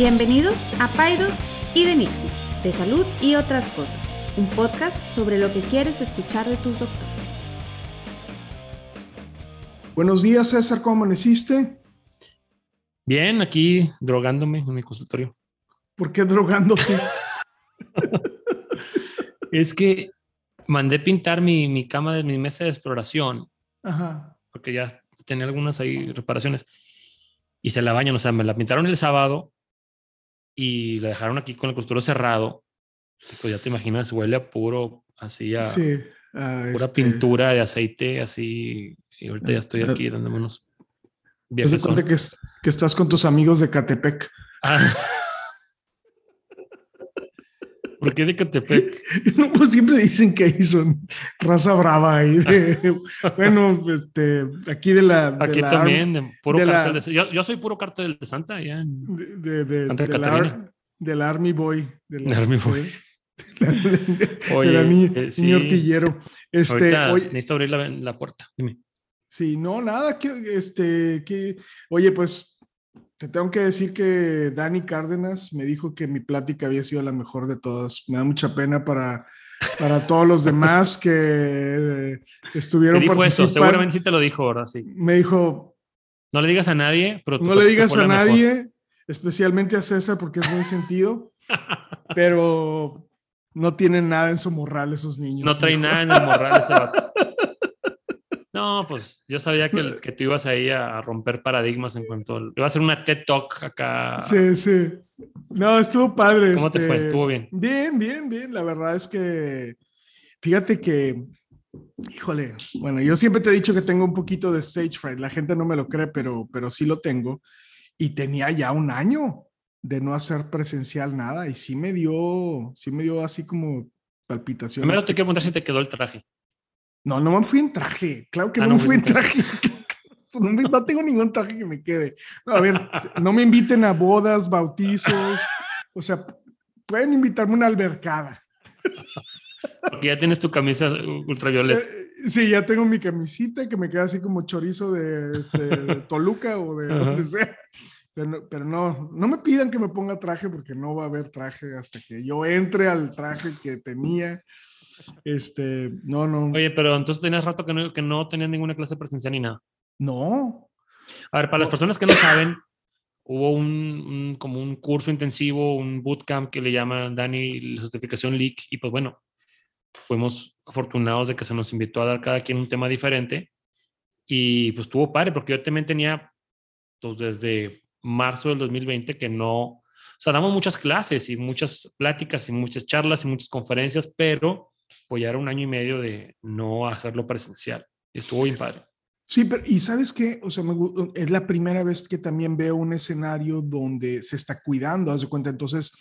Bienvenidos a Paidos y de Nixie, de salud y otras cosas, un podcast sobre lo que quieres escuchar de tus doctores. Buenos días, César, ¿cómo amaneciste? Bien, aquí drogándome en mi consultorio. ¿Por qué drogándote? es que mandé pintar mi, mi cama de mi mesa de exploración. Ajá. Porque ya tenía algunas ahí reparaciones. Y se la bañan, o sea, me la pintaron el sábado y la dejaron aquí con el costurero cerrado. Pues ya te imaginas, huele a puro, así a Sí. pura este, pintura de aceite, así. Y ahorita ya estoy aquí dándome unos viajes. cuenta que, es- que estás con tus amigos de Catepec. ¿Por qué de Catepec? No, pues siempre dicen que ahí son raza brava. Ahí de- bueno, este, aquí de la. de Aquí la también, de puro de la- cartel de yo, yo soy puro cartel de Santa, allá en Santa de la, Catarina. Ar- de la Army Boy. De la, Army Boy. Oye, la ni- eh, sí. Este, oye, necesito abrir la, la puerta. Dime. Sí, no, nada, que, este, que, oye, pues te tengo que decir que Dani Cárdenas me dijo que mi plática había sido la mejor de todas. Me da mucha pena para, para todos los demás que estuvieron participando. seguramente sí te lo dijo ahora, sí. Me dijo, No le digas a nadie, pero no le digas a la mejor. nadie, especialmente a César porque es muy sentido, pero no tienen nada en su morral esos niños. No trae dijo. nada en el morral ese vato. No, pues yo sabía que, el- que tú ibas ahí a, a romper paradigmas en cuanto. Iba a hacer una TED Talk acá. Sí, sí. No, estuvo padre. ¿Cómo te fue? este, ¿Estuvo bien? Bien, bien, bien. La verdad es que, fíjate que, híjole, bueno, yo siempre te he dicho que tengo un poquito de stage fright. La gente no me lo cree, pero, pero sí lo tengo. Y tenía ya un año de no hacer presencial nada y sí me dio, sí me dio así como palpitaciones. Primero te quiero preguntar si te quedó el traje. No, no me fui en traje. Claro que Ah, no, me fui en traje. No, me- no tengo ningún traje que me quede. No, a ver, no me inviten a bodas, bautizos. O sea, pueden invitarme a una albercada. Porque ya tienes tu camisa ultravioleta. Eh, sí, ya tengo mi camisita que me queda así como chorizo de, este, de Toluca o de donde sea. Pero, no, pero no, no me pidan que me ponga traje porque no va a haber traje hasta que yo entre al traje que tenía. Este, no, no, Oye, pero entonces tenías rato que no, que no tenías ninguna clase presencial ni nada. no. A ver, para las personas que no saben, hubo un, un- como un curso intensivo, un bootcamp que le llama Dani la certificación LEAK y pues bueno, fuimos afortunados de que se nos invitó a dar cada quien un tema diferente y pues estuvo padre porque yo también tenía pues desde marzo del 2020 que no, o sea, damos muchas clases y muchas pláticas y muchas charlas y muchas conferencias, pero pues ya era un año y medio de no hacerlo presencial estuvo bien padre. Sí, pero y sabes qué, o sea, me gu- es la primera vez que también veo un escenario donde se está cuidando, haz de cuenta. Entonces,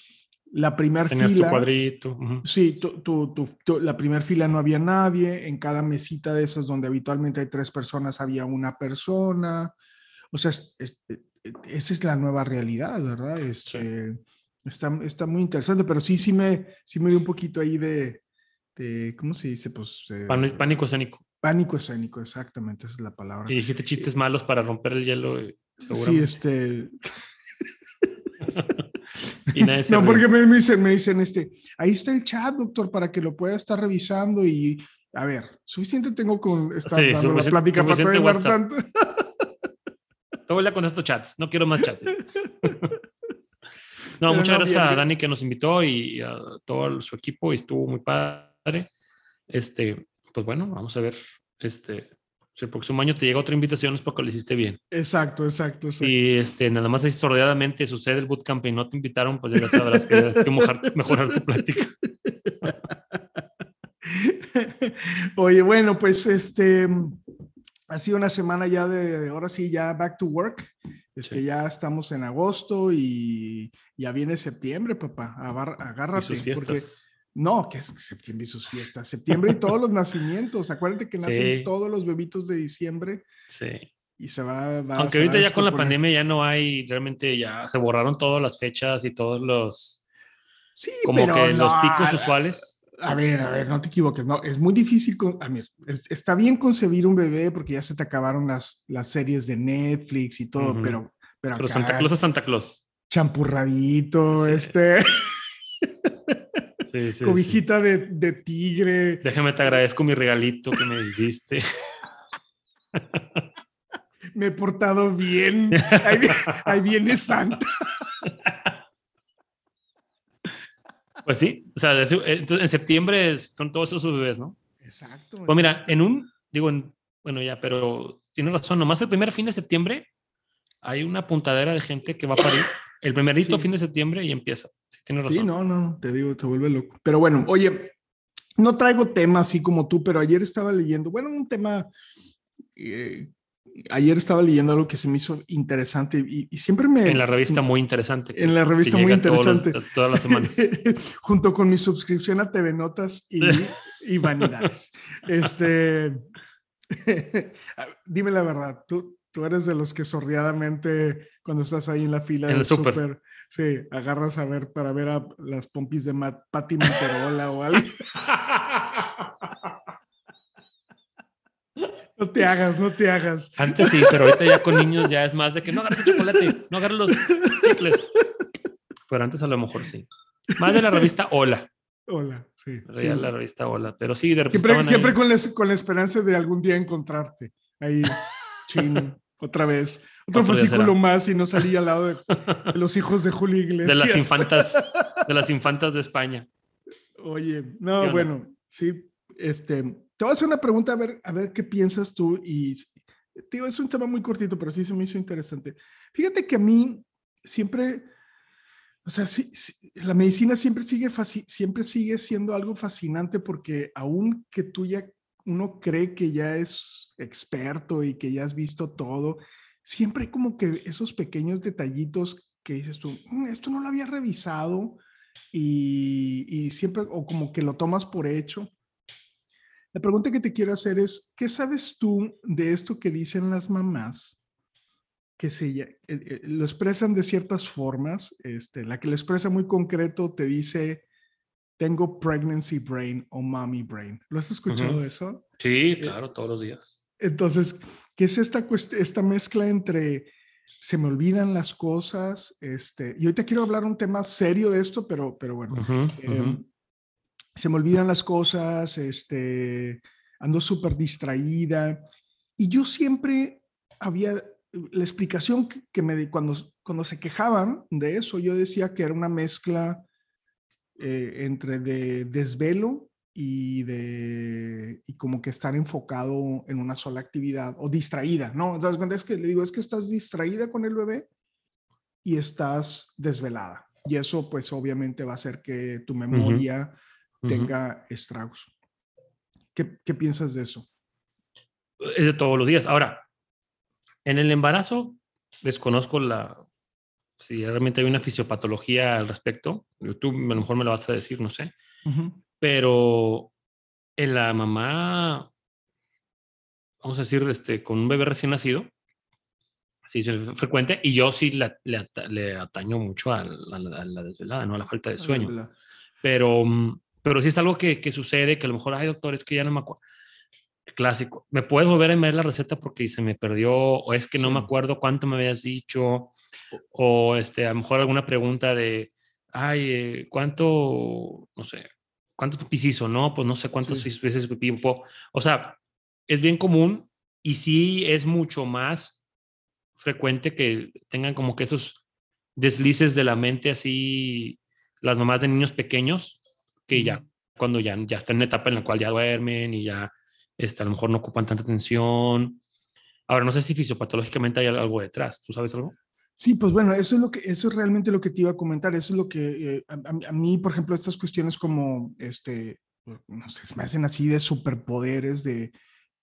la primera Tenías tu fila, cuadrito. ujú. sí, tu, tu- tu- la primera fila no había nadie. En cada mesita de esas donde habitualmente hay tres personas había una persona. O sea, es- es- e- e- esa es la nueva realidad, ¿verdad? Este, está, está muy interesante, pero sí, sí me, sí me dio un poquito ahí de, de ¿cómo se dice? Pues eh, Pánico escénico. pánico escénico, exactamente, esa es la palabra. Y dijiste chistes malos para romper el hielo. eh, Sí, este. Y No, porque me, me dicen, me dicen, este, ahí está el chat, doctor, para que lo pueda estar revisando y, a ver, suficiente tengo con estar Sí, plática para poder tanto. Todo con estos chats. No quiero más chats. no, Pero muchas no, gracias bien, a. Dani que nos invitó y a todo su equipo y estuvo muy padre. Este, pues bueno, vamos a ver. Este, si el próximo año te llega otra invitación es porque lo hiciste bien. Exacto, exacto, exacto. Si este, nada más ahí sordeadamente sucede el bootcamp y no te invitaron, pues ya sabrás que hay que mojar- mejorar tu plática. Oye, bueno, pues este ha sido una semana ya de, ahora sí, ya back to work. Este, Sí. ya estamos en agosto y ya viene septiembre, papá. Y agárrate. sus porque. No, que es septiembre y sus fiestas. Septiembre y todos los nacimientos. Acuérdate que nacen Sí. todos los bebitos de diciembre Sí. y se va. va- Aunque se ahorita ya con la pandemia ya no hay, realmente ya se borraron todas las fechas y todos los, Sí, como pero que los picos usuales. A ver, a ver, no te equivoques. No, es muy difícil. Con, a ver, es- está bien concebir un bebé porque ya se te acabaron las, las series de Netflix y todo, pero, pero, Pero acá- Santa Claus es Santa Claus. champurradito, este. Sí, sí, cobijita De, de, tigre. Déjame te agradezco mi regalito que me hiciste. me he portado bien. Ahí, viene Santa. Pues sí, o sea, en septiembre son todos esos bebés, ¿no? Exacto. Pues mira, en un, digo, en, bueno, ya, pero tienes razón, nomás el primer fin de septiembre hay una puntadera de gente que va a parir el primerito fin de septiembre y empieza. Sí, tienes razón. Sí, no, no, te digo, se vuelve loco. Pero bueno, oye, no traigo tema así como tú, pero ayer estaba leyendo, bueno, un tema eh, ayer estaba leyendo algo que se me hizo interesante y, siempre me... En la revista muy interesante. En la revista muy interesante. todas las semanas. Junto con mi suscripción a TV Notas y, y Vanidades. este, dime la verdad, ¿tú, tú eres de los que sordiadamente cuando estás ahí en la fila del súper, sí, agarras a ver para ver a las pompis de Pat Patti Monterola o algo. No te hagas, no te hagas. Antes sí, pero ahorita ya con niños ya es más de que no agarres el chocolate, no agarres los chicles. Pero antes a lo mejor sí. Más de la revista Hola. Hola, sí. sí. La revista Hola, pero sí, de Siempre, siempre con, la, con la esperanza de algún día encontrarte. Ahí, chin, otra vez. Otro, fascículo más y no salía al lado de, los hijos de Julio Iglesias. De las infantas, de las infantas de España. Oye, no, bueno, sí, este, te voy a hacer una pregunta a ver, a ver qué piensas tú y, digo, es un tema muy cortito, pero sí se me hizo interesante. Fíjate que a mí siempre, o sea, sí, la medicina siempre sigue, siempre sigue siendo algo fascinante porque aún que tú ya, uno cree que ya es experto y que ya has visto todo, siempre como que esos pequeños detallitos que dices tú, mm, esto no lo había revisado y, y siempre, o como que lo tomas por hecho. La pregunta que te quiero hacer es, ¿qué sabes tú de esto que dicen las mamás? Que se, eh, eh, lo expresan de ciertas formas. Este, la que lo expresa muy concreto te dice, tengo pregnancy brain o mommy brain. ¿Lo has escuchado eso? Sí, eh, claro, todos los días. Entonces, ¿qué es esta, esta mezcla entre se me olvidan las cosas? Este, y ahorita quiero hablar un tema serio de esto, pero, pero bueno, em, se me olvidan las cosas, este, ando súper distraída. Y yo siempre había, la explicación que, me di cuando, cuando se quejaban de eso, yo decía que era una mezcla eh, entre de desvelo y de y como que estar enfocado en una sola actividad o distraída, ¿no? Entonces, es que le digo, es que estás distraída con el bebé y estás desvelada. Y eso pues obviamente va a hacer que tu memoria tenga estragos. ¿Qué, ¿Qué, piensas de eso? Es de todos los días. Ahora, en el embarazo, desconozco la si realmente hay una fisiopatología al respecto. Tú a lo mejor me lo vas a decir, no sé. Pero en la mamá, vamos a decir, este, con un bebé recién nacido, sí es frecuente, y yo sí le, le, ataño mucho a la, a la, desvelada, ¿no? A la falta de sueño. Pero mm, pero si es algo que, que sucede, que a lo mejor hay doctores que ya no me acuerdo. Clásico. ¿Me puedes volver a enviar la receta porque se me perdió? ¿O es que no me acuerdo cuánto me habías dicho? O este, a lo mejor alguna pregunta de, ay, eh, ¿cuánto, no sé, cuánto pipí hizo? No, pues no sé cuántos veces pipí. O sea, es bien común y sí es mucho más frecuente que tengan como que esos deslices de la mente así las mamás de niños pequeños que ya cuando ya, ya están en la etapa en la cual ya duermen y ya este, a lo mejor no ocupan tanta atención. Ahora, no sé si fisiopatológicamente hay algo detrás. ¿Tú sabes algo? Sí, pues bueno, eso es lo que, eso es realmente lo que te iba a comentar. Eso es lo que eh, a, mí, por ejemplo, estas cuestiones como, este, no sé, me hacen así de superpoderes, de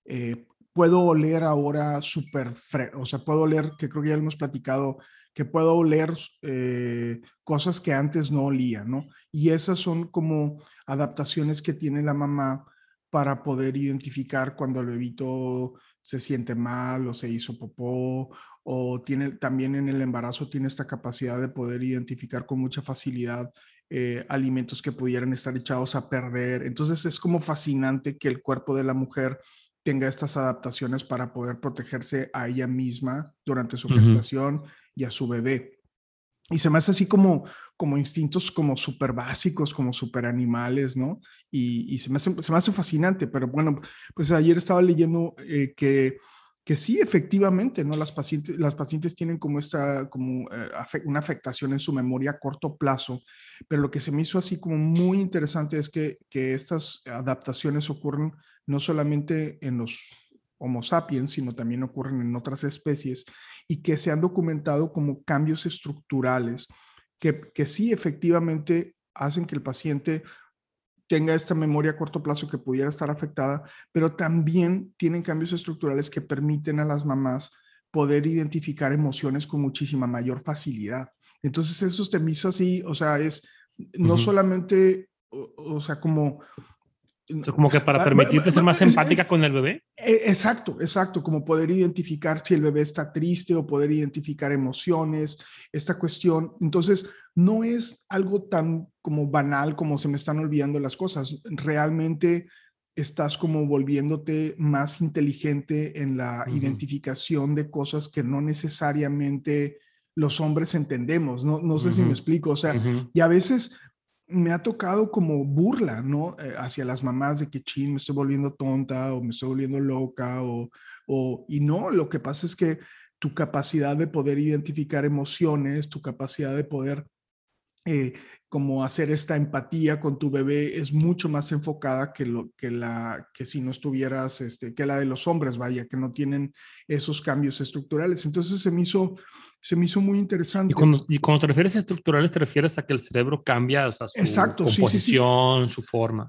eh, puedo oler ahora súper, o sea, puedo oler, que creo que ya lo hemos platicado, que puedo oler eh, cosas que antes no olía, ¿no? Y esas son como adaptaciones que tiene la mamá para poder identificar cuando el bebito se siente mal o se hizo popó o tiene también en el embarazo tiene esta capacidad de poder identificar con mucha facilidad eh, alimentos que pudieran estar echados a perder. Entonces es como fascinante que el cuerpo de la mujer tenga estas adaptaciones para poder protegerse a ella misma durante su gestación y a su bebé. Y se me hace así como, como instintos como súper básicos, como súper animales, ¿no? Y, se, me hace, se me hace fascinante, pero bueno, pues ayer estaba leyendo eh, que, que sí, efectivamente, ¿no? Las pacientes, las pacientes tienen como esta, como eh, una afectación en su memoria a corto plazo, pero lo que se me hizo así como muy interesante es que, que estas adaptaciones ocurren no solamente en los Homo sapiens, sino también ocurren en otras especies y que se han documentado como cambios estructurales que, que sí efectivamente hacen que el paciente tenga esta memoria a corto plazo que pudiera estar afectada, pero también tienen cambios estructurales que permiten a las mamás poder identificar emociones con muchísima mayor facilidad. Entonces eso te hizo así, o sea, es no solamente, o, sea, como como que para permitirte ser más empática con el bebé. E, exacto, exacto, como poder identificar si el bebé está triste o poder identificar emociones, esta cuestión. Entonces, no es algo tan como banal como se me están olvidando las cosas. Realmente estás como volviéndote más inteligente en la identificación de cosas que no necesariamente los hombres entendemos. No, no sé si me explico. O sea, y a veces me ha tocado como burla, ¿no? Eh, hacia las mamás de que, chin, me estoy volviendo tonta o me estoy volviendo loca o, o, y no, lo que pasa es que tu capacidad de poder identificar emociones, tu capacidad de poder eh, como hacer esta empatía con tu bebé es mucho más enfocada que lo que la que si no estuvieras este que la de los hombres vaya que no tienen esos cambios estructurales entonces se me hizo se me hizo muy interesante. y cuando, y cuando te refieres a estructurales te refieres a que el cerebro cambia o sea, su Exacto, composición su forma.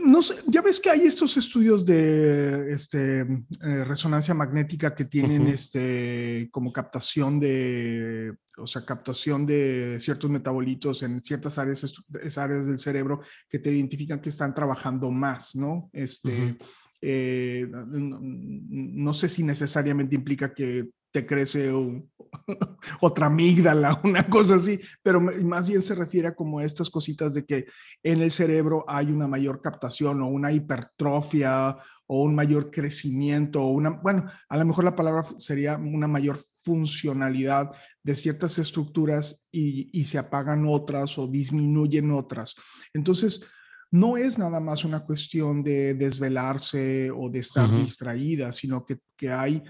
No sé, ya ves que hay estos estudios de este, eh, resonancia magnética que tienen este, como captación de, o sea, captación de ciertos metabolitos en ciertas áreas, áreas del cerebro que te identifican que están trabajando más, ¿no? Este, eh, no, sé si necesariamente implica que te crece otra amígdala, una cosa así, pero más bien se refiere a como estas cositas de que en el cerebro hay una mayor captación o una hipertrofia o un mayor crecimiento o una, bueno, a lo mejor la palabra sería una mayor funcionalidad de ciertas estructuras y, y se apagan otras o disminuyen otras. Entonces, no es nada más una cuestión de desvelarse o de estar distraída, sino que, que hay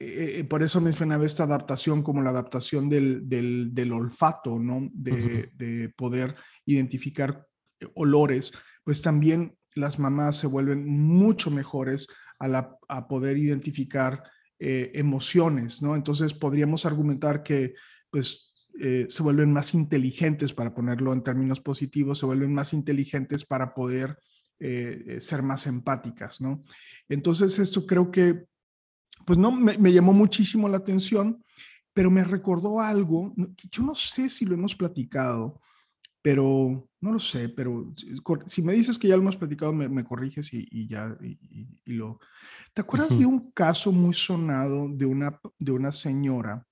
eh, eh, por eso mencionaba esta adaptación como la adaptación del, del, olfato, ¿no? De, poder identificar eh, olores, pues también las mamás se vuelven mucho mejores a, la, a poder identificar emociones, ¿no? Entonces podríamos argumentar que, pues, se vuelven más inteligentes, para ponerlo en términos positivos, se vuelven más inteligentes para poder ser más empáticas, ¿no? Entonces, esto creo que pues no, me, llamó muchísimo la atención, pero me recordó algo, que yo no sé si lo hemos platicado, pero no lo sé, pero si me dices que ya lo hemos platicado, me, corriges y, ya, y, lo... ¿Te acuerdas de un caso muy sonado de una, de una señora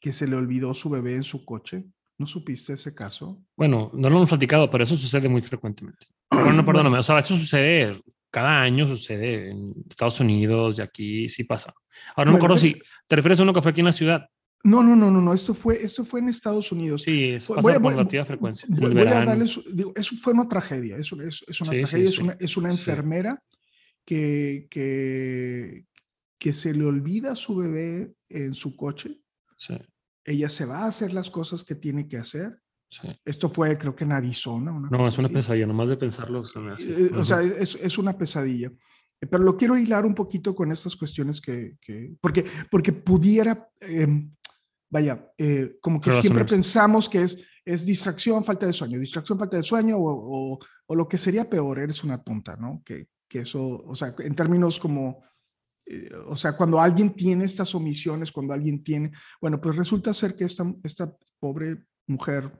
que se le olvidó su bebé en su coche? ¿No supiste ese caso? Bueno, no lo hemos platicado, pero eso sucede muy frecuentemente. no, perdóname, o sea, eso sucede cada año sucede en Estados Unidos y aquí sí pasa. Ahora no me acuerdo si te refieres a uno que fue aquí en la ciudad. No, no, no, no, no. Esto fue, esto fue en Estados Unidos. Sí, eso pasa con relativa frecuencia. Voy, a darles, digo, eso fue una tragedia. Eso es, es una tragedia. es, una, es una enfermera que, que, que se le olvida a su bebé en su coche. Ella se va a hacer las cosas que tiene que hacer esto fue, creo que en Arizona. no, es una pesadilla, nomás de pensarlo. Eh, o sea, es, es, una pesadilla. Pero lo quiero hilar un poquito con estas cuestiones que, que porque, porque pudiera, em, vaya, eh, como que siempre pensamos que es, es distracción, falta de sueño, distracción, falta de sueño, o, o, o lo que sería peor, eres una tonta, ¿no? Que, que eso, o sea, en términos como, eh, o sea, cuando alguien tiene estas omisiones, cuando alguien tiene, bueno, pues resulta ser que esta, esta pobre mujer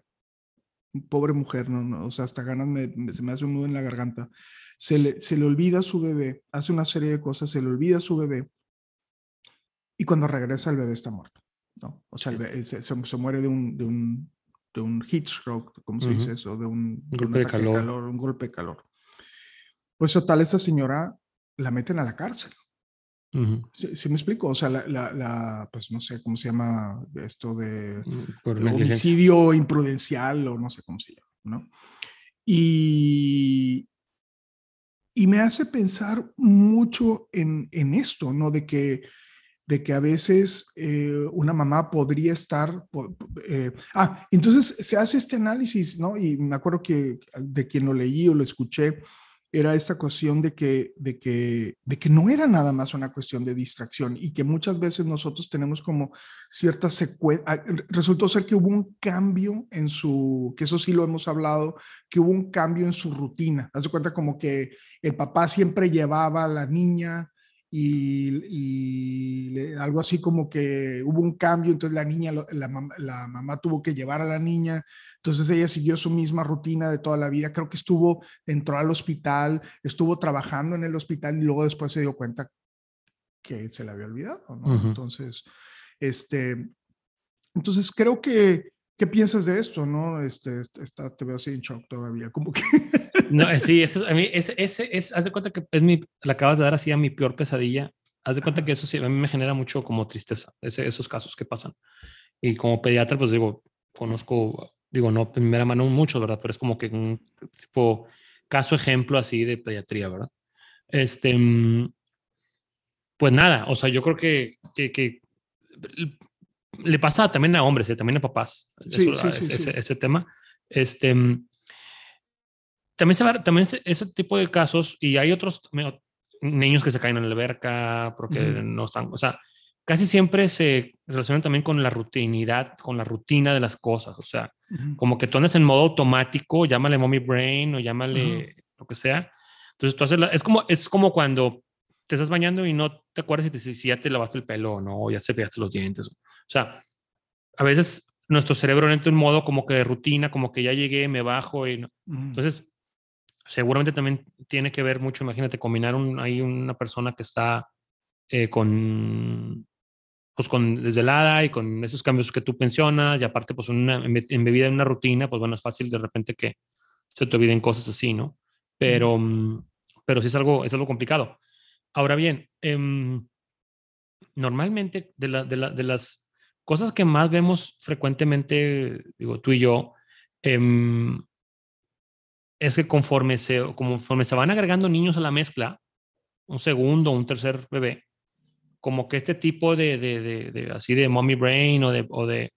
pobre mujer, no, o sea, hasta ganas me, se me hace un nudo en la garganta. Se le, se le olvida a su bebé, hace una serie de cosas, se le olvida a su bebé y cuando regresa el bebé está muerto, ¿no? O sea, se, se, muere de un, de un, de un heat stroke, ¿cómo se dice eso? De un, golpe de, calor. Un golpe de calor. Pues total, esa señora la meten a la cárcel. ¿Sí, me explico? O sea, la, la, pues no sé cómo se llama esto de mm, homicidio imprudencial o no sé cómo se llama, ¿no? Y, y me hace pensar mucho en, en esto, ¿no? De que, de que a veces eh, una mamá podría estar... Eh, ah, entonces se hace este análisis, ¿no? Y me acuerdo que de quien lo leí o lo escuché, era esta cuestión de que, de, que, de que no era nada más una cuestión de distracción y que muchas veces nosotros tenemos como cierta secuencia. Ah, resultó ser que hubo un cambio en su, que eso sí lo hemos hablado, que hubo un cambio en su rutina. Haz de cuenta como que el papá siempre llevaba a la niña y, algo así como que hubo un cambio, entonces la niña, la, mamá tuvo que llevar a la niña, entonces ella siguió su misma rutina de toda la vida, creo que estuvo, entró al hospital, estuvo trabajando en el hospital y luego después se dio cuenta que se le había olvidado, Entonces, este, entonces creo que, ¿qué piensas de esto, no? Este, está, te veo así en shock todavía, como que... No, eh, sí, a mí, ese, ese es, haz de cuenta que es mi, le acabas de dar así a mi peor pesadilla. Haz de cuenta que eso sí, a mí me genera mucho como tristeza, ese, esos casos que pasan. Y como pediatra, pues digo, conozco, digo, no primera mano mucho, ¿verdad? Pero es como que un tipo caso ejemplo así de pediatría, ¿verdad? Este, mm, pues nada, o sea, yo creo que, que, que le pasa también a hombres, ¿eh? también a papás, sí, sí, sí, ese, ese, tema. Este, mm, también, se va, también ese tipo de casos, y hay otros niños que se caen en la alberca porque no están, o sea, casi siempre se relacionan también con la rutinidad, con la rutina de las cosas, o sea, como que tú andas en modo automático, llámale mommy brain o llámale lo que sea. Entonces tú haces, es como, es como cuando te estás bañando y no te acuerdas si, si ya te lavaste el pelo o no, o ya se pegaste los dientes. O sea, a veces nuestro cerebro entra en un modo como que de rutina, como que ya llegué, me bajo y no. Entonces, seguramente también tiene que ver mucho, imagínate, combinar un, ahí una persona que está eh, con, pues con desvelada y con esos cambios que tú mencionas, y aparte, pues una, embebida en una rutina, pues bueno, es fácil de repente que se te olviden cosas así, ¿no? Pero, mm, pero sí es algo, es algo complicado. Ahora bien, em, normalmente de, la, de, la, de, las cosas que más vemos frecuentemente, digo, tú y yo, eh, es que conforme se, conforme se van agregando niños a la mezcla, un segundo, un tercer bebé, como que este tipo de, de, de, así de mommy brain o de, o de,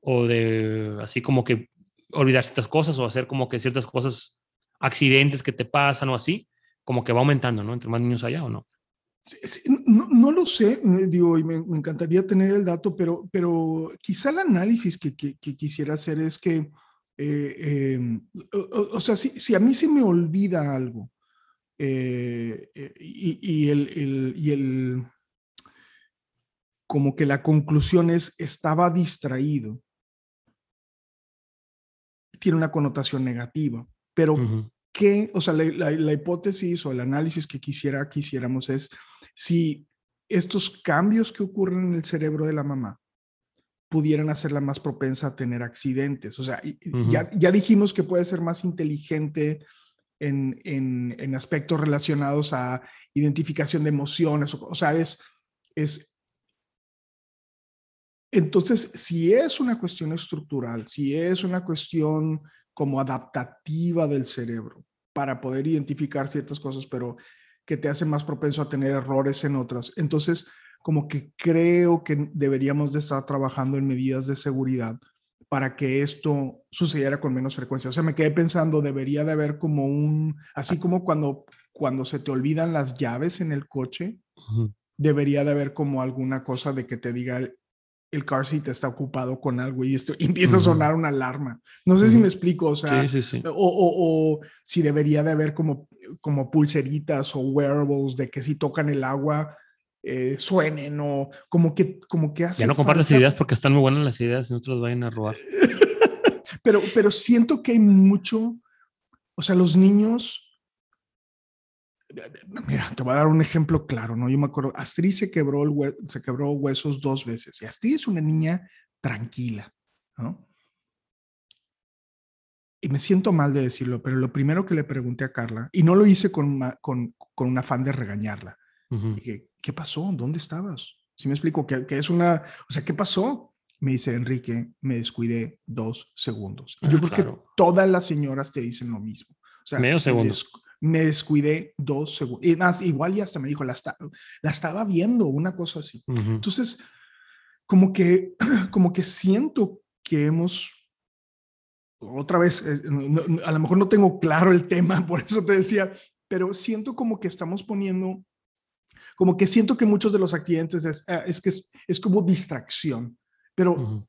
o de, así como que olvidar ciertas cosas o hacer como que ciertas cosas, accidentes que te pasan o así, como que va aumentando, ¿no? Entre más niños allá o no. no, no, lo sé, eh, digo, y me, encantaría tener el dato, pero, pero quizá el análisis que, que, que quisiera hacer es que eh, em, o, sea, si, si, a mí se me olvida algo eh, eh, y, el, y el, como que la conclusión es, estaba distraído, tiene una connotación negativa, pero ¿qué? O sea, la, la, hipótesis o el análisis que quisiera, quisiéramos es si estos cambios que ocurren en el cerebro de la mamá pudieran hacerla más propensa a tener accidentes. O sea, ya, ya, dijimos que puede ser más inteligente en, en, aspectos relacionados a identificación de emociones. O, sea, es, es... Entonces, si es una cuestión estructural, si es una cuestión como adaptativa del cerebro para poder identificar ciertas cosas, pero que te hace más propenso a tener errores en otras, entonces como que creo que deberíamos de estar trabajando en medidas de seguridad para que esto sucediera con menos frecuencia. O sea, me quedé pensando, debería de haber como un, así como cuando, cuando se te olvidan las llaves en el coche, debería de haber como alguna cosa de que te diga el, car seat está ocupado con algo y, esto, empieza a sonar una alarma. No sé si me explico, o sea, O, o, si debería de haber como, como pulseritas o wearables de que si tocan el agua, eh, suenen o como que, como que hace. Ya no compartas ideas porque están muy buenas las ideas y no te las vayan a robar. pero, pero siento que hay mucho, o sea, los niños. Mira, te voy a dar un ejemplo claro, ¿no? Yo me acuerdo, Astrid se quebró, el se quebró huesos dos veces y Astrid es una niña tranquila, ¿no? Y me siento mal de decirlo, pero lo primero que le pregunté a Carla, y no lo hice con, con, con un afán de regañarla, ¿qué pasó? ¿Dónde estabas? Si me explico, ¿qué, es una, o sea, ¿qué pasó? Me dice Enrique, me descuidé dos segundos. Y yo ah, creo que todas las señoras te dicen lo mismo. O sea, Medio segundo. Me, descuidé dos segundos. Y igual ya hasta me dijo, la, la estaba viendo, una cosa así. Entonces, como que, como que siento que hemos otra vez, eh, a lo mejor no tengo claro el tema, por eso te decía, pero siento como que estamos poniendo, como que siento que muchos de los accidentes es, eh, es que es, como distracción, pero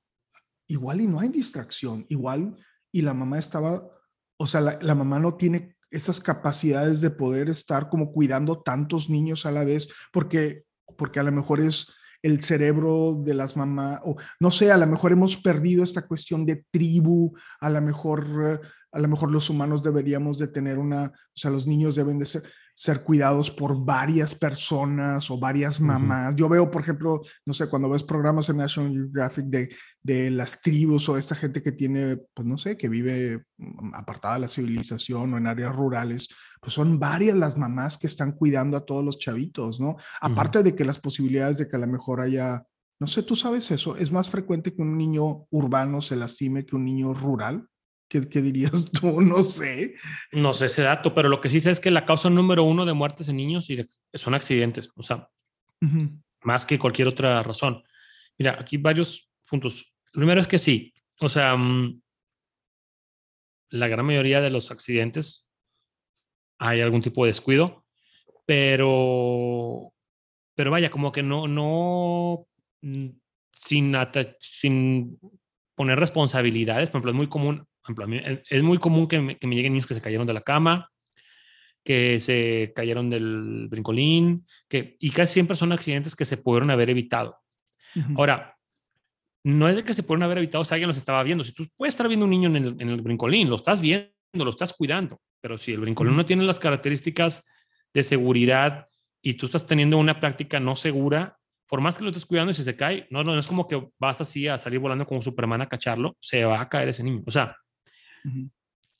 igual y no hay distracción, igual y la mamá estaba, o sea, la, la mamá no tiene esas capacidades de poder estar como cuidando tantos niños a la vez, porque, porque a lo mejor es el cerebro de las mamás, o no sé, a lo mejor hemos perdido esta cuestión de tribu, a lo mejor, a lo mejor los humanos deberíamos de tener una, o sea, los niños deben de ser, ser cuidados por varias personas o varias mamás. Yo veo, por ejemplo, no sé, cuando ves programas en National Geographic de, de las tribus o esta gente que tiene, pues no sé, que vive mm, apartada de la civilización o en áreas rurales, pues son varias las mamás que están cuidando a todos los chavitos, ¿no? Aparte de que las posibilidades de que a lo mejor haya, no sé, tú sabes eso, es más frecuente que un niño urbano se lastime que un niño rural. ¿Qué, dirías tú? No sé. No sé ese dato, pero lo que sí sé es que la causa número uno de muertes en niños son accidentes, o sea, más que cualquier otra razón. Mira, aquí varios puntos. primero es que sí, o sea, mm, la gran mayoría de los accidentes hay algún tipo de descuido, pero, pero vaya, como que no, no, mm, sin, sin poner responsabilidades, por ejemplo, es muy común, es muy común que me, lleguen niños que se cayeron de la cama, que se cayeron del brincolín, que, y casi siempre son accidentes que se pudieron haber evitado. Ahora, no es de que se pudieron haber evitado si alguien los estaba viendo. Si tú puedes estar viendo un niño en el, en el brincolín, lo estás viendo, lo estás cuidando, pero si el brincolín no tiene las características de seguridad y tú estás teniendo una práctica no segura, por más que lo estés cuidando y si se cae, no, no, es como que vas así a salir volando como Superman a cacharlo, se va a caer ese niño. O sea,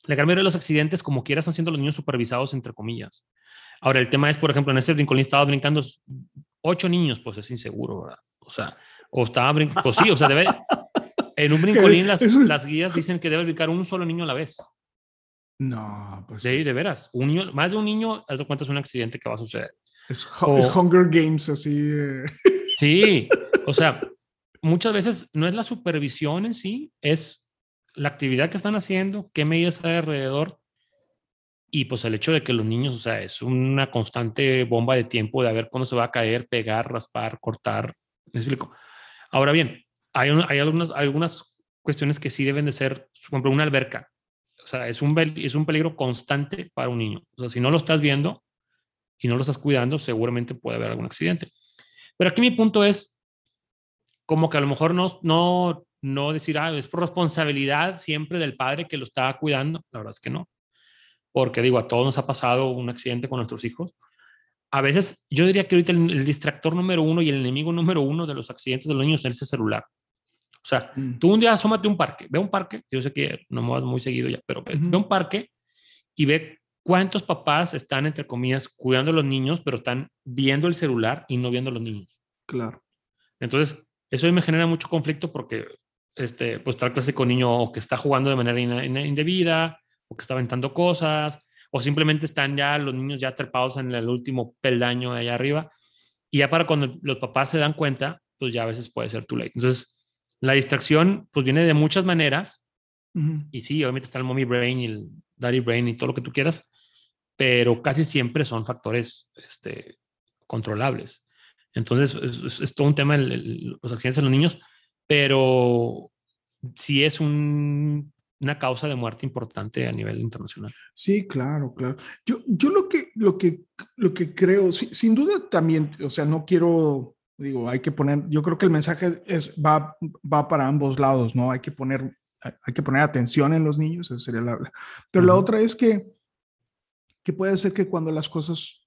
la gran mayoría de los accidentes, como quieras, están siendo los niños supervisados, entre comillas. Ahora, el tema es, por ejemplo, en ese brincolín estaba brincando ocho niños, pues es inseguro, ¿verdad? O sea, o estaba brincando, pues sí, o sea, debe, en un brincolín las, las guías dicen que debe brincar un solo niño a la vez. No, pues. Sí, de veras. Un niño, más de un niño, haz de cuenta, es un accidente que va a suceder. Es, Hunger Games, así. Sí, o sea, muchas veces no es la supervisión en sí, es la actividad que están haciendo, qué medidas hay alrededor y pues el hecho de que los niños, o sea, es una constante bomba de tiempo de a ver cuándo se va a caer, pegar, raspar, cortar. ¿Me explico? Ahora bien, hay, hay algunas, algunas cuestiones que sí deben de ser, por ejemplo, una alberca. O sea, es un, es un peligro constante para un niño. O sea, si no lo estás viendo y no lo estás cuidando, seguramente puede haber algún accidente. Pero aquí mi punto es como que a lo mejor no, no, no decir, ah, es por responsabilidad siempre del padre que lo está cuidando. La verdad es que no. Porque digo, a todos nos ha pasado un accidente con nuestros hijos. A veces, yo diría que ahorita el, distractor número uno y el enemigo número uno de los accidentes de los niños es el celular. O sea, mm. tú un día asómate un parque, ve un parque, yo sé que no me vas muy seguido ya, pero ve, un parque y ve cuántos papás están, entre comillas, cuidando a los niños, pero están viendo el celular y no viendo a los niños. Claro. Entonces, eso me genera mucho conflicto porque, este, pues, el clásico niño que está jugando de manera indebida, o que está aventando cosas, o simplemente están ya los niños ya trepados en el último peldaño allá arriba. Y ya para cuando los papás se dan cuenta, pues ya a veces puede ser too late. Entonces, la distracción, pues viene de muchas maneras. Y sí, obviamente está el mommy brain y el daddy brain y todo lo que tú quieras, pero casi siempre son factores este, controlables. Entonces, es, todo un tema los accidentes en los niños, pero sí es un, una causa de muerte importante a nivel internacional. Sí, claro, claro. Yo, yo lo, que, lo, que, lo que creo, sin duda también, o sea, no quiero digo, hay que poner, yo creo que el mensaje es, va, va para ambos lados, ¿no? Hay que poner, hay que poner atención en los niños, eso sería la... Pero la otra es que, que puede ser que cuando las cosas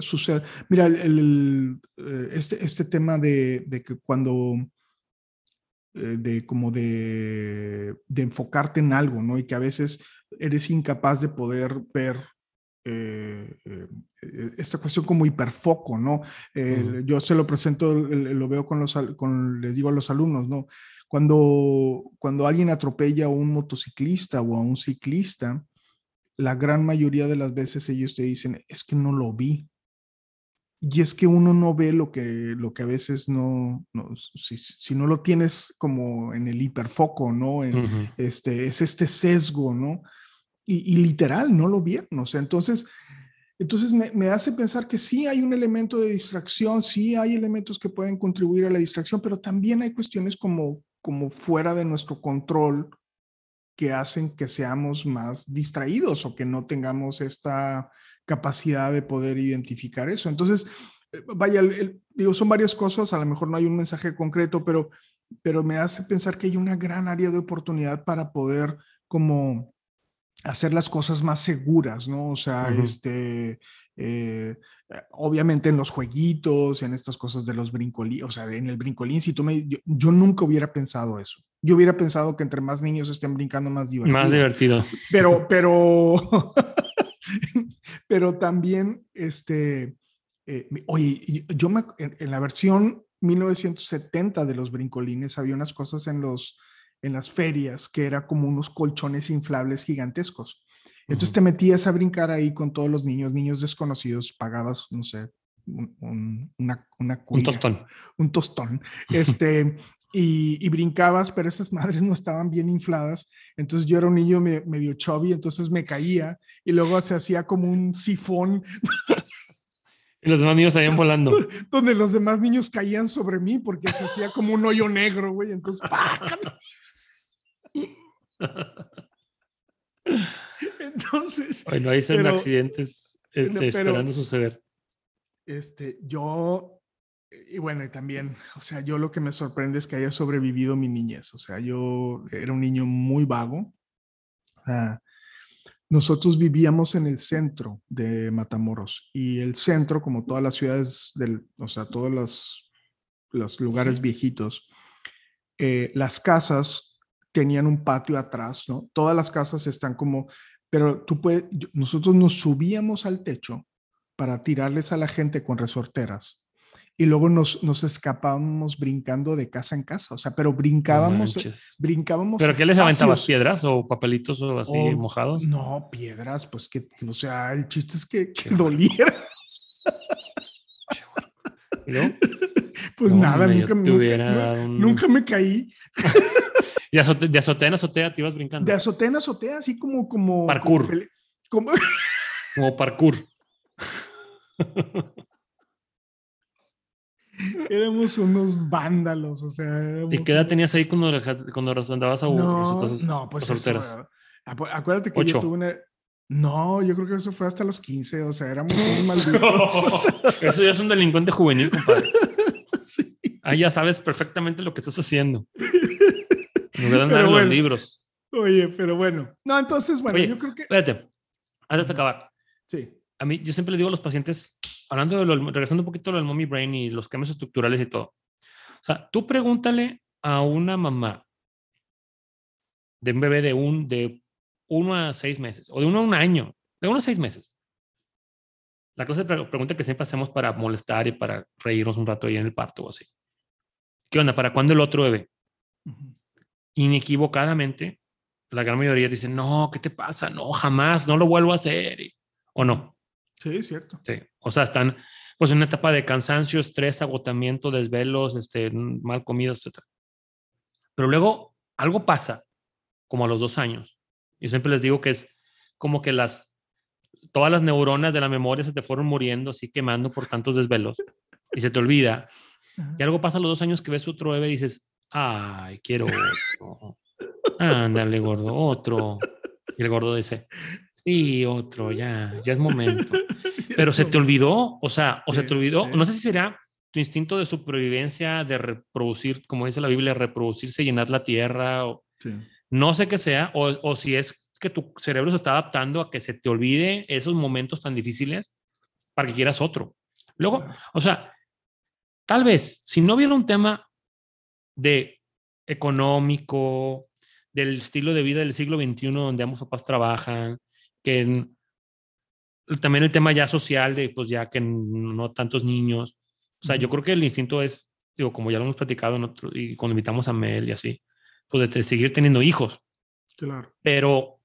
sucedan, mira, el, eh, este, este tema de, de que cuando, de como de, de enfocarte en algo, ¿no? Y que a veces eres incapaz de poder ver eh, eh, esta cuestión como hiperfoco, ¿no? Yo se lo presento, lo veo con los, con, les digo a los alumnos, ¿no? Cuando, cuando alguien atropella a un motociclista o a un ciclista, la gran mayoría de las veces ellos te dicen, es que no lo vi. Y es que uno no ve lo que, lo que a veces no, si, no lo tienes como en el hiperfoco, ¿no? En, este, es este sesgo, ¿no? Y, literal, no lo vieron. O sea, entonces, entonces me, me, hace pensar que sí hay un elemento de distracción, sí hay elementos que pueden contribuir a la distracción, pero también hay cuestiones como, como fuera de nuestro control que hacen que seamos más distraídos o que no tengamos esta capacidad de poder identificar eso. Entonces, eh, vaya, digo, son varias cosas, a lo mejor no hay un mensaje concreto, pero, pero me hace pensar que hay una gran área de oportunidad para poder como hacer las cosas más seguras, ¿no? O sea, este, eh, obviamente en los jueguitos, en estas cosas de los brincolín, o sea, en el brincolín, si tú me, yo, nunca hubiera pensado eso. Yo hubiera pensado que entre más niños estén brincando, más divertido. Más divertido. Pero, pero, pero también, este, eh, oye, yo me, en, la versión 1970 de los brincolines había unas cosas en los en las ferias que era como unos colchones inflables gigantescos. Entonces te metías a brincar ahí con todos los niños, niños desconocidos, pagabas, no sé, un, una, una un tostón. Un tostón. Este, y, brincabas, pero esas madres no estaban bien infladas. Entonces yo era un niño medio chubby, entonces me caía y luego se hacía como un sifón. Y los demás niños salían volando. Donde los demás niños caían sobre mí porque se hacía como un hoyo negro, güey. Entonces, Entonces. Bueno, ahí son accidentes este, esperando suceder. Este, yo, y bueno, y también, o sea, yo lo que me sorprende es que haya sobrevivido mi niñez. O sea, yo era un niño muy vago. nosotros vivíamos en el centro de Matamoros y el centro, como todas las ciudades, del, o sea, todos los, los lugares viejitos, eh, las casas tenían un patio atrás, ¿no? Todas las casas están como, pero tú puedes, nosotros nos subíamos al techo para tirarles a la gente con resorteras y luego nos, nos escapábamos brincando de casa en casa, o sea, pero brincábamos, brincábamos. ¿Pero qué les aventabas? ¿Piedras o papelitos o así mojados? No, piedras, pues que, o sea, el chiste es que, doliera. Pues nada, nunca, nunca, me caí. De, azotea en azotea te ibas brincando. De azotea en azotea, así como... como parkour. Como, como parkour. Éramos unos vándalos, o sea. ¿Y qué edad tenías ahí cuando, cuando andabas a No, no pues solteras? acuérdate que yo tuve una... No, yo creo que eso fue hasta los 15, o sea, éramos muy malditos. eso ya es un delincuente juvenil, compadre. sí. Ahí ya sabes perfectamente lo que estás haciendo. Nos deben dar los libros. Oye, pero bueno. No, entonces, bueno, yo creo que. Espérate, antes de acabar. Sí. A mí, yo siempre le digo a los pacientes, hablando de lo, regresando un poquito al mommy brain y los cambios estructurales y todo. O sea, tú pregúntale a una mamá de un bebé de un, de uno a seis meses, o de uno a un año, de uno a seis meses. La clase de pregunta que siempre hacemos para molestar y para reírnos un rato ahí en el parto o así. ¿Qué onda? ¿Para cuándo el otro bebé? inequivocadamente, la gran mayoría dicen, no, ¿qué te pasa? No, jamás, no lo vuelvo a hacer. ¿O no? Sí, es cierto. Sí, o sea, están pues en una etapa de cansancio, estrés, agotamiento, desvelos, este, mal comido, etc. Pero luego algo pasa, como a los dos años. Yo siempre les digo que es como que las, todas las neuronas de la memoria se te fueron muriendo, así quemando por tantos desvelos, y se te olvida. Y algo pasa a los dos años que ves otro bebé y dices, Ay, quiero otro. Ándale, gordo, otro. Y el gordo dice, sí, otro, ya, ya es momento. Pero se te olvidó, o sea, o se te olvidó, no sé si será tu instinto de supervivencia, de reproducir, como dice la Biblia, reproducirse, llenar la tierra, o no sé qué sea, o, o si es que tu cerebro se está adaptando a que se te olvide esos momentos tan difíciles para que quieras otro. Luego, o sea, tal vez, si no hubiera un tema de económico, del estilo de vida del siglo XXI donde ambos papás trabajan, que también el tema ya social de, pues ya que no tantos niños. O sea, yo creo que el instinto es, digo, como ya lo hemos platicado en otro, y cuando invitamos a Mel y así, pues de, seguir teniendo hijos. Claro. Pero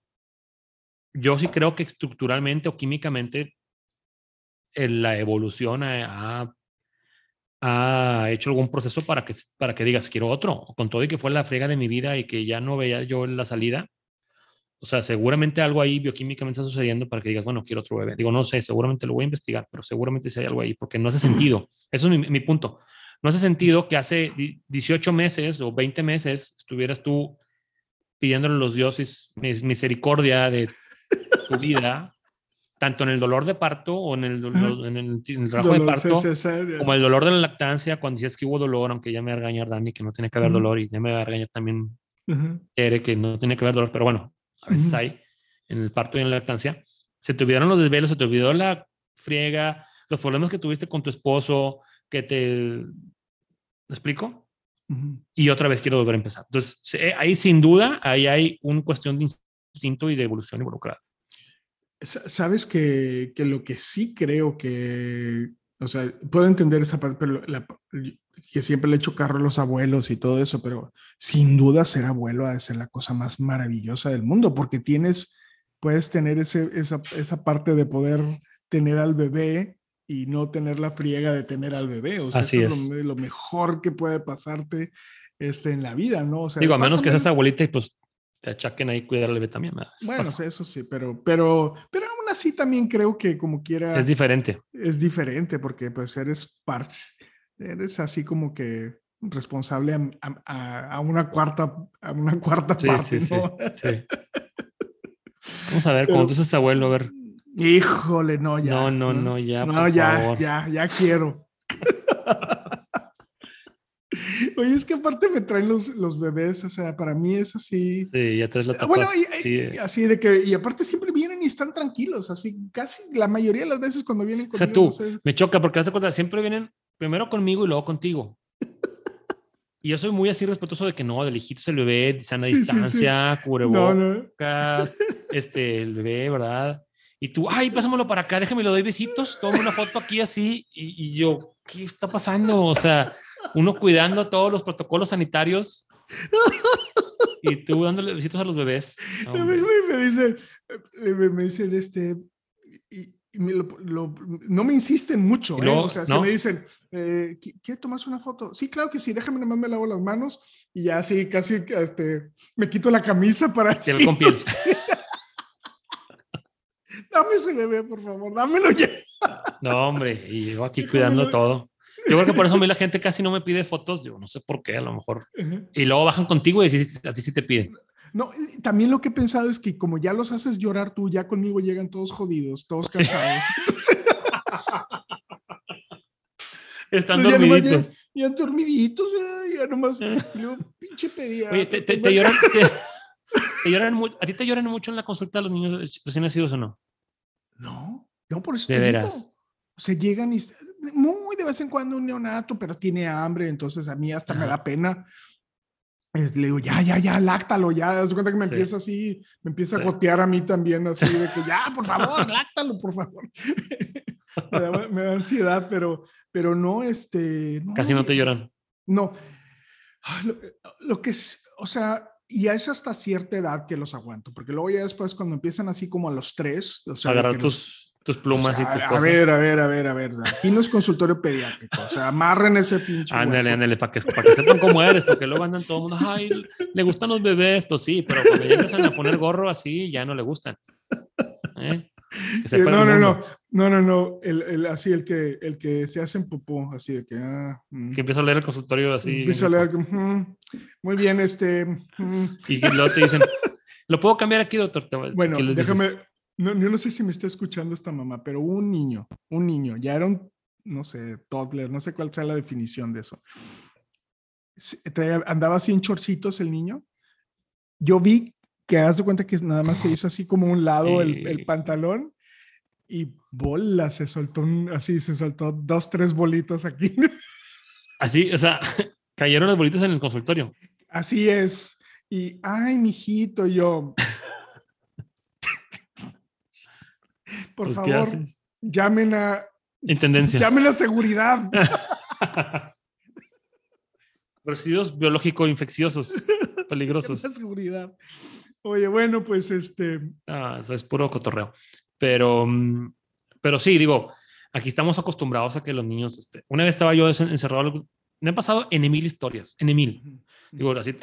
yo sí creo que estructuralmente o químicamente la evolución ha, ha, hecho algún proceso para que, para que digas, quiero otro, con todo y que fue la frega de mi vida y que ya no veía yo la salida. O sea, seguramente algo ahí bioquímicamente está sucediendo para que digas, bueno, quiero otro bebé. Digo, no sé, seguramente lo voy a investigar, pero seguramente sí hay algo ahí, porque no hace sentido. Eso es mi, mi punto. No hace sentido que hace 18 meses o 20 meses estuvieras tú pidiéndole a los dioses misericordia de tu vida tanto en el dolor de parto o en el, en el, trabajo de parto, como el dolor de la lactancia, cuando dices que hubo dolor, aunque ya me va a regañar Dani que no tiene que haber dolor y ya me va a regañar también Ere que no tiene que haber dolor, pero bueno, a veces hay en el parto y en la lactancia. Se te olvidaron los desvelos, se te olvidó la friega, los problemas que tuviste con tu esposo, que te... ¿Me explico? Y otra vez quiero volver a empezar. Entonces, ahí sin duda, ahí hay una cuestión de instinto y de evolución involucrada. Sabes que, que, lo que sí creo que, o sea, puedo entender esa parte, pero que siempre le echo carro a los abuelos y todo eso, pero sin duda ser abuelo ha de ser la cosa más maravillosa del mundo, porque tienes, puedes tener ese, esa, esa parte de poder tener al bebé y no tener la friega de tener al bebé. O sea, eso es, Lo, mejor que puede pasarte este, en la vida, ¿no? O sea, Digo, a menos que seas abuelita y pues te achaquen ahí cuidar al bebé también. Bueno, eso sí, pero, pero, pero aún así también creo que como quiera... Es diferente. Es diferente porque pues eres parte, eres así como que responsable a, una cuarta, a una cuarta parte, ¿no? sí, Vamos a ver, cuando tú seas abuelo, a ver. Híjole, no, ya. No, no, no, ya. No, ya, ya, ya quiero. Oye, es que aparte me traen los, los bebés, o sea, para mí es así. Sí, ya traes la tapa. Bueno, y, así de que, y aparte siempre vienen y están tranquilos, así casi la mayoría de las veces cuando vienen conmigo. tú, me choca porque hace cuenta, siempre vienen primero conmigo y luego contigo. Y yo soy muy así respetuoso de que no, del hijito es el bebé, sana distancia, sí, cubrebocas, este, el bebé, ¿verdad? Y tú, ay, pásamelo para acá, déjame, le doy besitos, tomo una foto aquí así, y, y yo, ¿qué está pasando? O sea, uno cuidando todos los protocolos sanitarios y tú dándole besitos a los bebés. me, me, dicen, me, dicen, este, y, no me insisten mucho, ¿eh? o sea, si me dicen, eh, ¿quieres tomarse una foto? Sí, claro que sí, déjame nomás me lavo las manos y ya así, casi, este, me quito la camisa para... Sí, con piel. Dame ese bebé, por favor, dámelo ya. No, hombre, y yo aquí cuidando todo. Yo creo que por eso a mí la gente casi no me pide fotos, yo no sé por qué, a lo mejor. Y luego bajan contigo y a ti sí te piden. No, también lo que he pensado es que como ya los haces llorar tú, ya conmigo llegan todos jodidos, todos cansados. Están dormiditos. Ya, dormiditos, ya nomás. Yo, pinche pedía. Oye, te, lloran, ¿a ti te lloran mucho en la consulta de los niños recién nacidos o no? No, no, por eso de veras. Se llegan y muy de vez en cuando un neonato, pero tiene hambre, entonces a mí hasta me da pena. le digo, ya, ya, ya, láctalo, ya. Das cuenta que me empieza así, me empieza a gotear a mí también, así de que ya, por favor, láctalo, por favor. me, da, ansiedad, pero, pero no, este. Casi no te lloran. No. Lo, que es, o sea, y es hasta cierta edad que los aguanto, porque luego ya después, cuando empiezan así como a los tres, o sea, agarrar tus tus plumas y tus a, cosas. A ver, a ver, a ver, a ver. Aquí no es consultorio pediátrico. O sea, amarren ese pinche. Ándale, ándale, para que, para que sepan cómo eres, porque luego andan todo el mundo, ay, le gustan los bebés, pues sí, pero cuando ya empiezan a poner gorro así, ya no le gustan. ¿Eh? no, no, no, no, no, no, el, el, así el que, el que se hace en popó, así de que, ah, mm. que empieza a leer el consultorio así. Empieza a leer, mm, muy bien, este. Mm. Y luego te dicen, ¿lo puedo cambiar aquí, doctor? Bueno, déjame, no, yo no sé si me está escuchando esta mamá, pero un niño, un niño, ya era un, no sé, toddler, no sé cuál sea la definición de eso. andaba así en chorcitos el niño. Yo vi que haz de cuenta que nada más se hizo así como un lado el, el pantalón y bola, se soltó así, se soltó dos, tres bolitas aquí. Así, o sea, cayeron las bolitas en el consultorio. Así es. Y, ay, mijito, yo, Por Pues, ¿qué favor, llamen a, Intendencia. llamen a seguridad. Residuos biológicos infecciosos, peligrosos. a seguridad. Oye, bueno, pues este, Ah, eso es puro cotorreo. Pero, mm, pero sí, digo, aquí estamos acostumbrados a que los niños, este, una vez estaba yo en- encerrado, me han pasado en mil historias, en mil. Digo, así,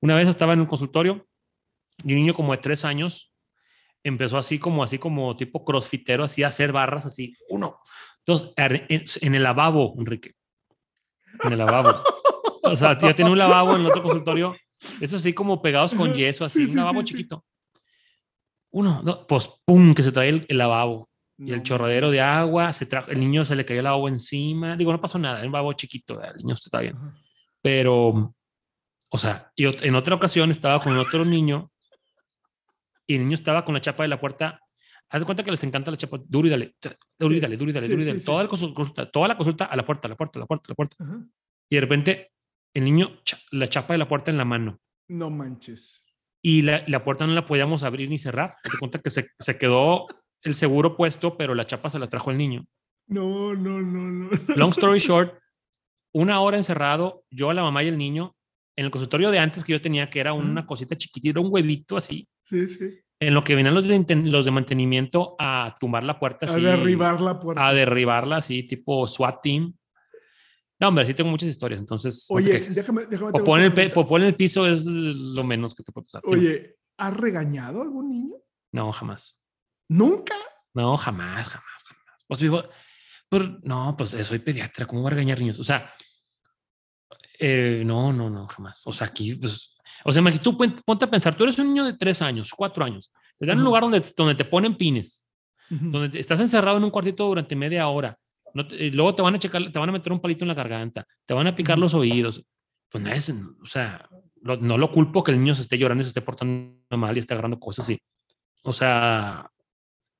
una vez estaba en un consultorio y un niño como de tres años empezó así como, así como tipo crossfitero, así a hacer barras, así, uno, ar- en, el lavabo, Enrique. En el lavabo. O sea, ya tiene un lavabo en el otro consultorio, eso así como pegados con yeso, sí, así, sí, un lavabo sí, sí. chiquito. Uno, dos, pues, pum, que se trae el, el lavabo y el No, chorradero de agua, se trajo, el niño se le cayó el lavabo encima. Digo, no pasó nada, era un lavabo chiquito, el niño está bien. Pero, o sea, y ot- en otra ocasión estaba con otro niño y el niño estaba con la chapa de la puerta. Haz de cuenta que les encanta la chapa, duro y dale, duro y Sí, dale, duro y dale, sí, duro y sí, dale. sí. Toda, la consul- consulta, toda la consulta a la puerta, a la puerta, a la puerta, a la puerta, la. Ajá. Y de repente el niño, la chapa de la puerta en la mano No manches. y la, la puerta no la podíamos abrir ni cerrar. Haz de cuenta que se, se quedó el seguro puesto, pero la chapa se la trajo el niño. No, no, no, no. Long story short, una hora encerrado, yo, la mamá y el niño, en el consultorio de antes que yo tenía, que era una cosita chiquitita, un huevito así, Sí, sí. en lo que venían los de, los de mantenimiento a tumbar la puerta, A así, derribar la puerta. a derribarla, así, tipo SWAT team. No, hombre, sí tengo muchas historias, entonces. no Oye, quejes. déjame, déjame. en, esta el popó en el piso es lo menos que te puede pasar. Oye, ¿has regañado a algún niño? No, jamás. ¿Nunca? No, jamás, jamás, jamás. Pues digo, pues, no, pues eh, soy pediatra, ¿cómo voy a regañar niños? O sea, eh, no, no, no, jamás. O sea, aquí, pues, o sea, imagínate, tú pon- ponte a pensar, tú eres un niño de tres años, cuatro años, te dan un Ajá. lugar donde, donde te ponen pines, Ujú. donde te- estás encerrado en un cuartito durante media hora, no te- y luego te van a checar, te van a meter un palito en la garganta, te van a picar Ujú. los oídos. Pues nadie, se- o sea, lo- no lo culpo que el niño se esté llorando y se esté portando mal y esté agarrando cosas así. O sea,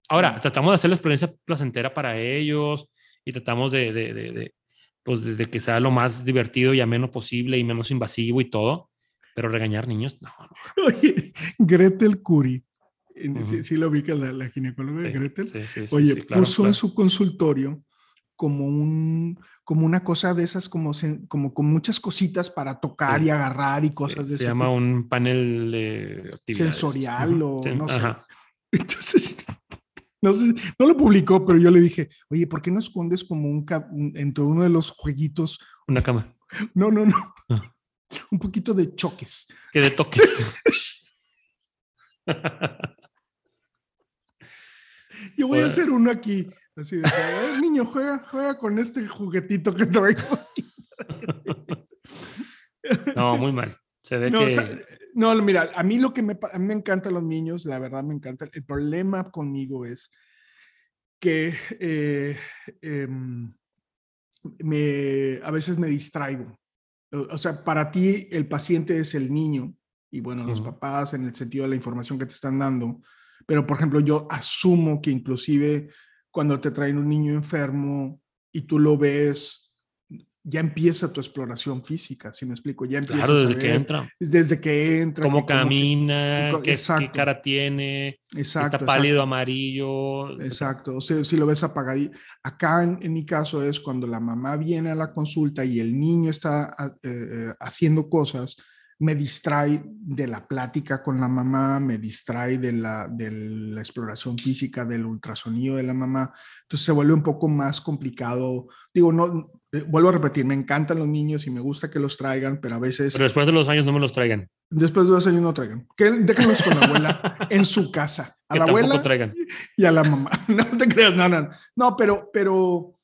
ahora tratamos de hacer la experiencia placentera para ellos y tratamos de, de, de, de, pues, de- de que sea lo más divertido y ameno posible y menos invasivo y todo. Pero regañar niños, no, no. Oye, Gretel Curie. en- sí, Ujú. sí lo vi que la, la ginecóloga Sí, Gretel. sí, sí, sí, Oye, sí, claro, puso en claro. su consultorio como un como una cosa de esas como sen- como con muchas cositas para tocar Sí. y agarrar y Sí, cosas de se ese llama tipo. un panel de. Sensorial Ujú, o sí, no sé. ajá. Entonces, no sé, no lo publicó, pero yo le dije, oye, ¿por qué no escondes como un, entre uno de los jueguitos? Una cama. No, no, no. Ah. Un poquito de choques. Que de toques. Yo voy a hacer uno aquí. Así de, "Eh, niño, juega, juega con este juguetito que traigo. no, muy mal. Se ve No, que. o sea, no, mira, a mí lo que me, a mí me encantan los niños, la verdad me encanta. El problema conmigo es que eh, em, me, a veces me distraigo. O, sea, para ti el paciente es el niño y bueno, los papás en el sentido de la información que te están dando. Pero, por ejemplo, yo asumo que inclusive cuando te traen un niño enfermo y tú lo ves, ya empieza tu exploración física, si me explico? Ya empiezas claro, a desde que ver entra. desde que entra. Cómo que cómo que- camina, qué, cara tiene, exacto, está pálido, exacto, amarillo. exacto. O sea, si lo ves apagadito. Acá en, en mi caso es cuando la mamá viene a la consulta y el niño está ah, eh, eh, haciendo cosas, me distrae de la plática con la mamá, me distrae de la, de la exploración física, del ultrasonido de la mamá. Entonces se vuelve un poco más complicado. Digo, no, eh, vuelvo a repetir, me encantan los niños y me gusta que los traigan, pero a veces Pero después de los años no me los traigan. después de dos años no traigan. Que, déjenlos con la abuela en su casa. A Que la abuela traigan. y a la mamá. No te creas, no, no. No, pero, pero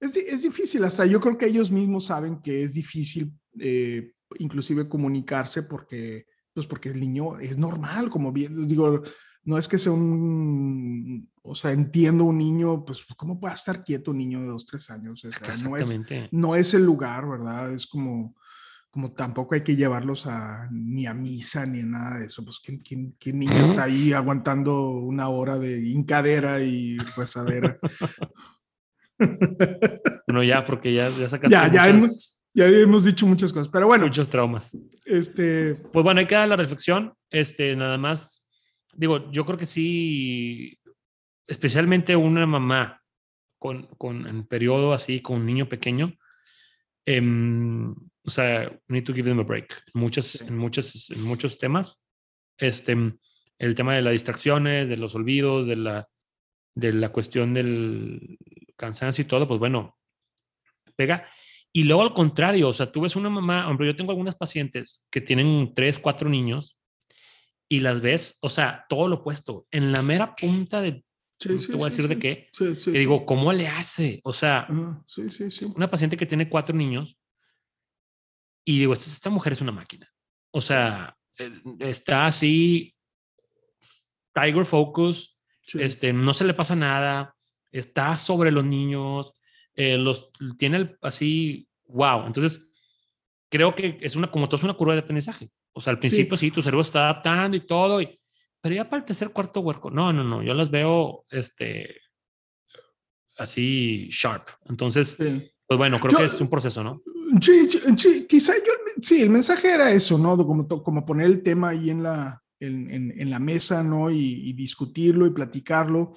es, es difícil. Hasta yo creo que ellos mismos saben que es difícil, eh, inclusive comunicarse, porque, pues porque el niño es normal, como bien digo. No es que sea un, o sea, entiendo un niño, pues, ¿cómo puede estar quieto un niño de dos, tres años? O sea, no es, no es el lugar, ¿verdad? Es como, como tampoco hay que llevarlos a, ni a misa ni a nada de eso. Pues, ¿quién, quién, quién niño está ahí aguantando una hora de hincadera y rezadera? Bueno, ya, porque ya, ya sacaste ya, ya hemos, ya hemos dicho muchas cosas, pero bueno, muchos traumas. este, Pues bueno, ahí queda la reflexión. Este, nada más, digo, yo creo que sí, especialmente una mamá con, con en periodo así, con un niño pequeño, em, o sea, need to give them a break en, muchas, en, muchas, en muchos temas. Este, el tema de las distracciones, de los olvidos, de la, de la cuestión del cansancio y todo, pues bueno, pega. Y luego al contrario, o sea, tú ves una mamá, hombre, yo tengo algunas pacientes que tienen tres, cuatro niños y las ves, o sea, todo lo opuesto, en la mera punta de, te voy a decir de qué, te digo, ¿cómo le hace? O sea, una paciente que tiene cuatro niños y digo, esta, mujer es una máquina. O sea, eh, está así, Tiger Focus, este, no se le pasa nada, está sobre los niños, eh, los tiene así, wow. Entonces, creo que es una, como todo es una curva de aprendizaje. O sea, al principio sí, tu cerebro está adaptando y todo, y, pero ya para el tercer, cuarto huerco, no, no, no, yo las veo, este, así sharp. Entonces, pues bueno, creo que es un proceso, ¿no? Sí, sí, quizá yo, sí, el mensaje era eso, ¿no? Como, como poner el tema ahí en la, en, en, la mesa, ¿no? Y, discutirlo y platicarlo.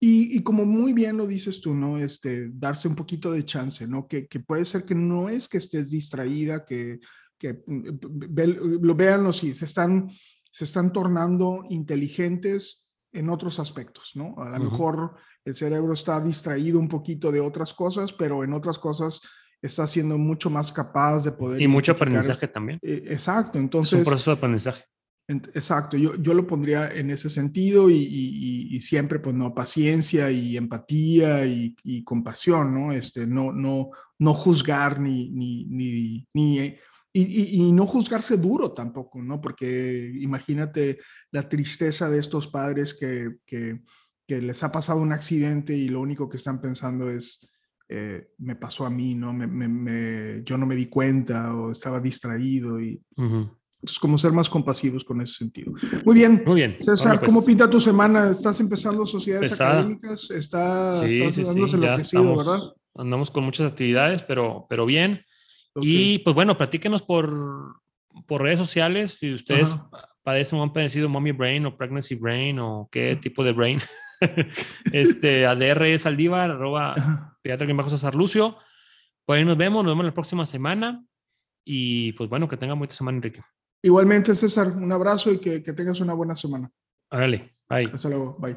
Y, y, como muy bien lo dices tú, ¿no? Este, darse un poquito de chance, ¿no? Que, que puede ser que no es que estés distraída, que, que mm, lo vean los sí, se están, se están tornando inteligentes en otros aspectos, ¿no? A lo mejor el cerebro está distraído un poquito de otras cosas, pero en otras cosas está siendo mucho más capaz de poder... Y mucho aprendizaje también. Eh, exacto, entonces... Es un proceso de aprendizaje. Exacto, yo, yo lo pondría en ese sentido y, y, siempre, pues, no, paciencia y empatía y, y, compasión, ¿no? Este, no, no, no juzgar ni, ni, ni, ni y, no juzgarse duro tampoco, ¿no? Porque imagínate la tristeza de estos padres que, que, que les ha pasado un accidente y lo único que están pensando es, eh, me pasó a mí, ¿no? Me, me, yo no me di cuenta o estaba distraído y... Entonces, como ser más compasivos con ese sentido. Muy bien. Muy bien. César, ¿cómo pues. pinta tu semana? ¿Estás empezando sociedades académicas? Está, estás sí, enloquecido, ¿verdad? Andamos con muchas actividades, pero, pero bien. Y pues bueno, platíquenos por, por redes sociales si ustedes padecen o han padecido mommy brain o pregnancy brain o qué tipo de brain. este, ADR Saldívar, arroba bajo César Lucio. Pues ahí nos vemos, nos vemos la próxima semana. Y pues bueno, que tengan buena semana, Enrique. Igualmente, César, un abrazo y que, que tengas una buena semana. Árale, bye. Hasta luego, bye.